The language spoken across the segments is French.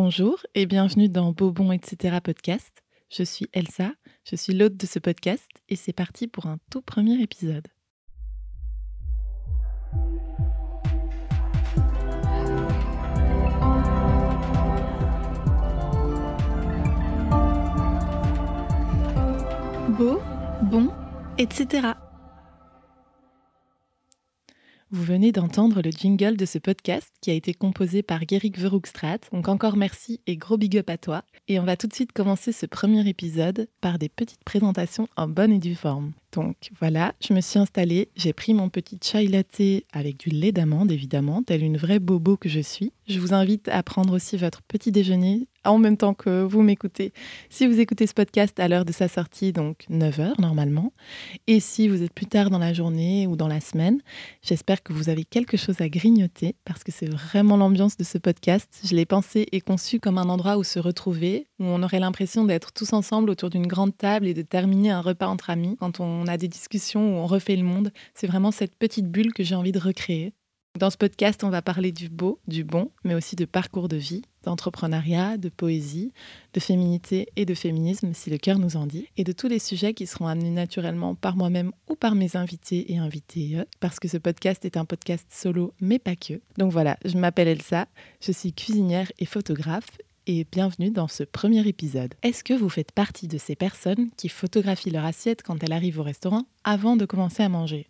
Bonjour et bienvenue dans Bobon etc. podcast. Je suis Elsa, je suis l'hôte de ce podcast et c'est parti pour un tout premier épisode. Beau, bon, etc. Vous venez d'entendre le jingle de ce podcast qui a été composé par Gerrick Verhoekstraat. Donc encore merci et gros big up à toi. Et on va tout de suite commencer ce premier épisode par des petites présentations en bonne et due forme. Donc voilà, je me suis installée, j'ai pris mon petit chai latte avec du lait d'amande évidemment, telle une vraie bobo que je suis. Je vous invite à prendre aussi votre petit déjeuner en même temps que vous m'écoutez. Si vous écoutez ce podcast à l'heure de sa sortie, donc 9h normalement, et si vous êtes plus tard dans la journée ou dans la semaine, j'espère que vous avez quelque chose à grignoter parce que c'est vraiment l'ambiance de ce podcast. Je l'ai pensé et conçu comme un endroit où se retrouver, où on aurait l'impression d'être tous ensemble autour d'une grande table et de terminer un repas entre amis quand on a des discussions où on refait le monde. C'est vraiment cette petite bulle que j'ai envie de recréer. Dans ce podcast, on va parler du beau, du bon, mais aussi de parcours de vie, d'entrepreneuriat, de poésie, de féminité et de féminisme, si le cœur nous en dit, et de tous les sujets qui seront amenés naturellement par moi-même ou par mes invités et invités, parce que ce podcast est un podcast solo, mais pas que. Donc voilà, je m'appelle Elsa, je suis cuisinière et photographe, et bienvenue dans ce premier épisode. Est-ce que vous faites partie de ces personnes qui photographient leur assiette quand elles arrivent au restaurant avant de commencer à manger?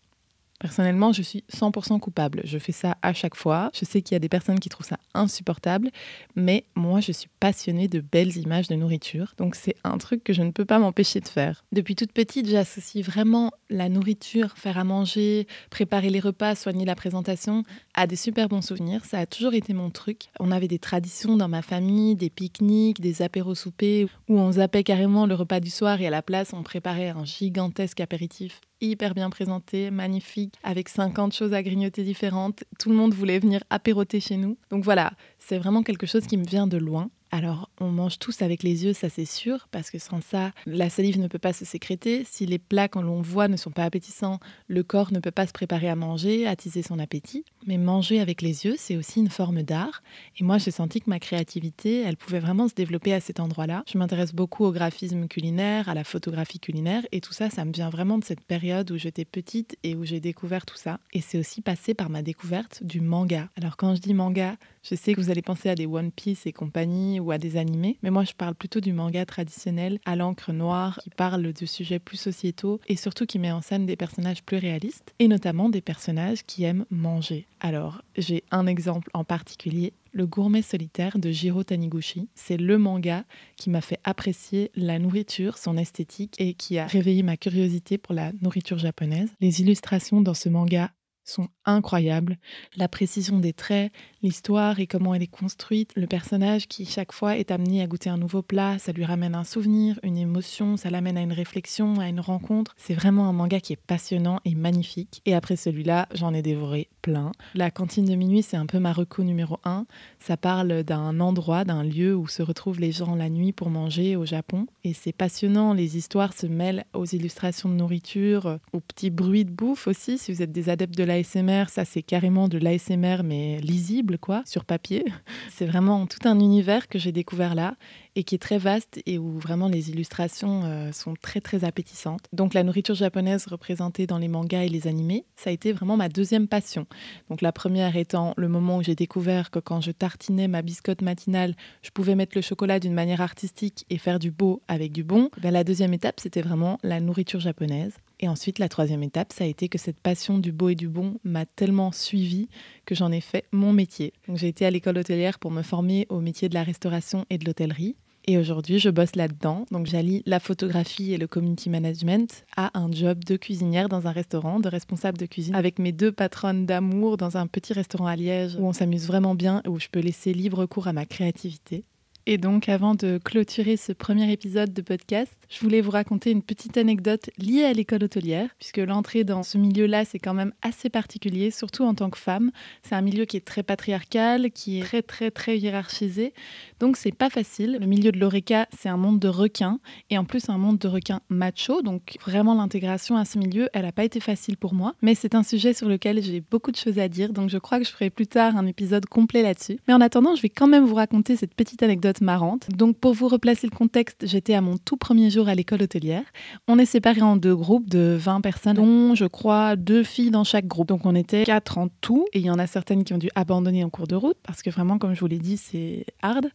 Personnellement, je suis 100% coupable. Je fais ça à chaque fois. Je sais qu'il y a des personnes qui trouvent ça insupportable, mais moi, je suis passionnée de belles images de nourriture. Donc, c'est un truc que je ne peux pas m'empêcher de faire. Depuis toute petite, j'associe vraiment la nourriture, faire à manger, préparer les repas, soigner la présentation à des super bons souvenirs. Ça a toujours été mon truc. On avait des traditions dans ma famille, des pique-niques, des apéros soupers, où on zappait carrément le repas du soir et à la place, on préparait un gigantesque apéritif hyper bien présenté, magnifique, avec 50 choses à grignoter différentes. Tout le monde voulait venir apéroter chez nous. Donc voilà, c'est vraiment quelque chose qui me vient de loin. Alors, on mange tous avec les yeux, ça c'est sûr, parce que sans ça, la salive ne peut pas se sécréter. Si les plats, quand l'on voit, ne sont pas appétissants, le corps ne peut pas se préparer à manger, attiser son appétit. Mais manger avec les yeux, c'est aussi une forme d'art. Et moi, j'ai senti que ma créativité, elle pouvait vraiment se développer à cet endroit-là. Je m'intéresse beaucoup au graphisme culinaire, à la photographie culinaire, et tout ça, ça me vient vraiment de cette période où j'étais petite et où j'ai découvert tout ça. Et c'est aussi passé par ma découverte du manga. Alors, quand je dis manga, je sais que vous allez penser à des One Piece et compagnie ou à des animés, mais moi je parle plutôt du manga traditionnel à l'encre noire qui parle de sujets plus sociétaux et surtout qui met en scène des personnages plus réalistes et notamment des personnages qui aiment manger. Alors, j'ai un exemple en particulier, le gourmet solitaire de Jiro Taniguchi. C'est le manga qui m'a fait apprécier la nourriture, son esthétique et qui a réveillé ma curiosité pour la nourriture japonaise. Les illustrations dans ce manga sont incroyables. La précision des traits, l'histoire et comment elle est construite, le personnage qui chaque fois est amené à goûter un nouveau plat, ça lui ramène un souvenir, une émotion, ça l'amène à une réflexion, à une rencontre. C'est vraiment un manga qui est passionnant et magnifique. Et après celui-là, j'en ai dévoré plein. La cantine de minuit, c'est un peu ma reco numéro un. Ça parle d'un endroit, d'un lieu où se retrouvent les gens la nuit pour manger au Japon. Et c'est passionnant, les histoires se mêlent aux illustrations de nourriture, aux petits bruits de bouffe aussi. Si vous êtes des adeptes de l'ASMR, ça c'est carrément de l'ASMR mais lisible quoi, sur papier. C'est vraiment tout un univers que j'ai découvert là et qui est très vaste et où vraiment les illustrations euh, sont très très appétissantes. Donc la nourriture japonaise représentée dans les mangas et les animés, ça a été vraiment ma deuxième passion. Donc la première étant le moment où j'ai découvert que quand je tartinais ma biscotte matinale, je pouvais mettre le chocolat d'une manière artistique et faire du beau avec du bon. Ben, la deuxième étape, c'était vraiment la nourriture japonaise. Et ensuite, la troisième étape, ça a été que cette passion du beau et du bon m'a tellement suivi que j'en ai fait mon métier. j'ai été à l'école hôtelière pour me former au métier de la restauration et de l'hôtellerie. Et aujourd'hui, je bosse là-dedans. Donc, j'allie la photographie et le community management à un job de cuisinière dans un restaurant, de responsable de cuisine, avec mes deux patronnes d'amour dans un petit restaurant à Liège où on s'amuse vraiment bien, où je peux laisser libre cours à ma créativité. Et donc, avant de clôturer ce premier épisode de podcast, je voulais vous raconter une petite anecdote liée à l'école hôtelière, puisque l'entrée dans ce milieu-là, c'est quand même assez particulier, surtout en tant que femme. C'est un milieu qui est très patriarcal, qui est très, très, très hiérarchisé. Donc, c'est pas facile. Le milieu de l'ORECA, c'est un monde de requins, et en plus, un monde de requins macho. Donc, vraiment, l'intégration à ce milieu, elle n'a pas été facile pour moi. Mais c'est un sujet sur lequel j'ai beaucoup de choses à dire, donc je crois que je ferai plus tard un épisode complet là-dessus. Mais en attendant, je vais quand même vous raconter cette petite anecdote marrante. Donc pour vous replacer le contexte, j'étais à mon tout premier jour à l'école hôtelière. On est séparés en deux groupes de 20 personnes, dont je crois deux filles dans chaque groupe. Donc on était quatre en tout et il y en a certaines qui ont dû abandonner en cours de route parce que vraiment, comme je vous l'ai dit, c'est hard.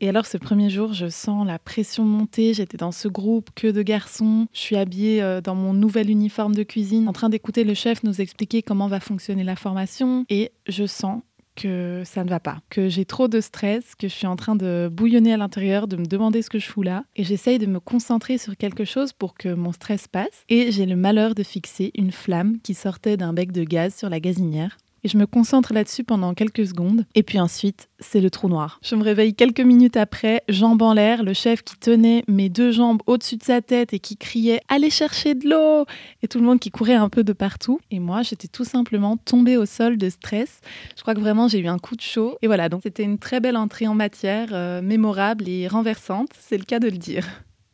Et alors ce premier jour, je sens la pression monter. J'étais dans ce groupe que de garçons. Je suis habillée euh, dans mon nouvel uniforme de cuisine, en train d'écouter le chef nous expliquer comment va fonctionner la formation et je sens que ça ne va pas, que j'ai trop de stress, que je suis en train de bouillonner à l'intérieur, de me demander ce que je fous là. Et j'essaye de me concentrer sur quelque chose pour que mon stress passe. Et j'ai le malheur de fixer une flamme qui sortait d'un bec de gaz sur la gazinière. Et je me concentre là-dessus pendant quelques secondes. Et puis ensuite, c'est le trou noir. Je me réveille quelques minutes après, jambes en l'air, le chef qui tenait mes deux jambes au-dessus de sa tête et qui criait Allez chercher de l'eau Et tout le monde qui courait un peu de partout. Et moi, j'étais tout simplement tombée au sol de stress. Je crois que vraiment, j'ai eu un coup de chaud. Et voilà, donc c'était une très belle entrée en matière, euh, mémorable et renversante, c'est le cas de le dire.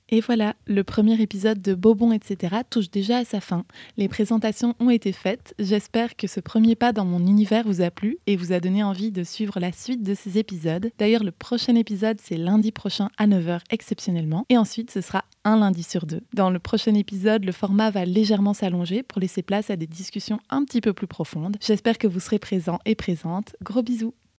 Et voilà, le premier épisode de Bobon, etc. touche déjà à sa fin. Les présentations ont été faites. J'espère que ce premier pas dans mon univers vous a plu et vous a donné envie de suivre la suite de ces épisodes. D'ailleurs, le prochain épisode, c'est lundi prochain à 9h exceptionnellement. Et ensuite, ce sera un lundi sur deux. Dans le prochain épisode, le format va légèrement s'allonger pour laisser place à des discussions un petit peu plus profondes. J'espère que vous serez présents et présentes. Gros bisous